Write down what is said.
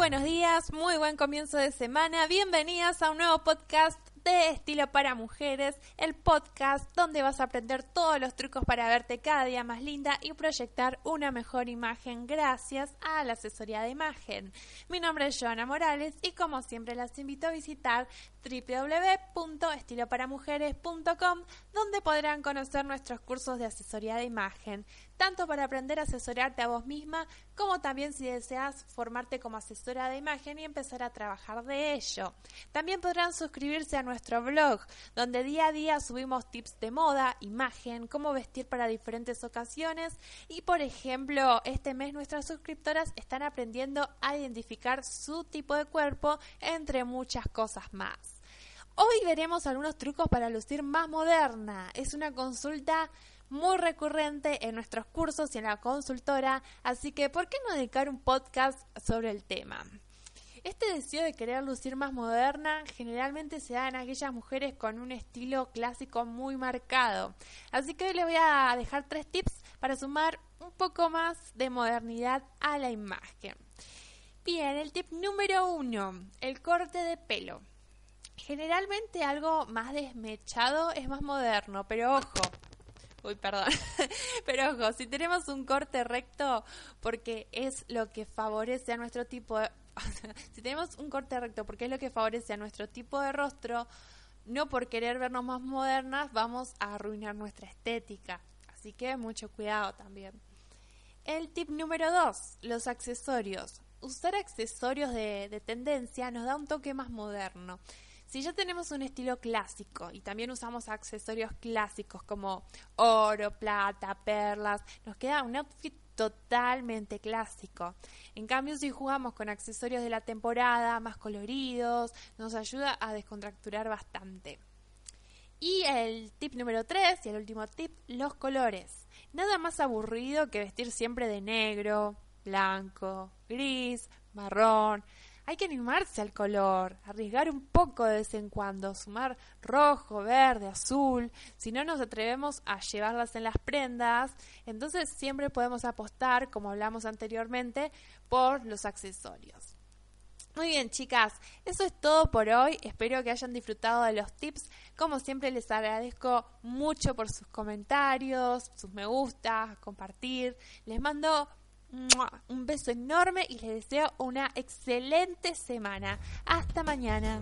buenos días, muy buen comienzo de semana. Bienvenidas a un nuevo podcast de Estilo para Mujeres, el podcast donde vas a aprender todos los trucos para verte cada día más linda y proyectar una mejor imagen gracias a la asesoría de imagen. Mi nombre es Joana Morales y como siempre las invito a visitar www.estiloparamujeres.com donde podrán conocer nuestros cursos de asesoría de imagen, tanto para aprender a asesorarte a vos misma como también si deseas formarte como asesora de imagen y empezar a trabajar de ello. También podrán suscribirse a nuestro blog, donde día a día subimos tips de moda, imagen, cómo vestir para diferentes ocasiones y por ejemplo, este mes nuestras suscriptoras están aprendiendo a identificar su tipo de cuerpo entre muchas cosas más. Hoy veremos algunos trucos para lucir más moderna. Es una consulta muy recurrente en nuestros cursos y en la consultora, así que ¿por qué no dedicar un podcast sobre el tema? Este deseo de querer lucir más moderna generalmente se da en aquellas mujeres con un estilo clásico muy marcado. Así que hoy les voy a dejar tres tips para sumar un poco más de modernidad a la imagen. Bien, el tip número uno, el corte de pelo. Generalmente algo más desmechado es más moderno, pero ojo, Uy, perdón. Pero ojo, si tenemos un corte recto, porque es lo que favorece a nuestro tipo de... si tenemos un corte recto, porque es lo que favorece a nuestro tipo de rostro, no por querer vernos más modernas, vamos a arruinar nuestra estética. Así que mucho cuidado también. El tip número dos, los accesorios. Usar accesorios de, de tendencia nos da un toque más moderno. Si ya tenemos un estilo clásico y también usamos accesorios clásicos como oro, plata, perlas, nos queda un outfit totalmente clásico. En cambio, si jugamos con accesorios de la temporada, más coloridos, nos ayuda a descontracturar bastante. Y el tip número 3 y el último tip, los colores. Nada más aburrido que vestir siempre de negro, blanco, gris, marrón. Hay que animarse al color, arriesgar un poco de vez en cuando, sumar rojo, verde, azul. Si no nos atrevemos a llevarlas en las prendas, entonces siempre podemos apostar, como hablamos anteriormente, por los accesorios. Muy bien, chicas, eso es todo por hoy. Espero que hayan disfrutado de los tips. Como siempre, les agradezco mucho por sus comentarios, sus me gusta, compartir. Les mando un beso enorme y les deseo una excelente semana. Hasta mañana.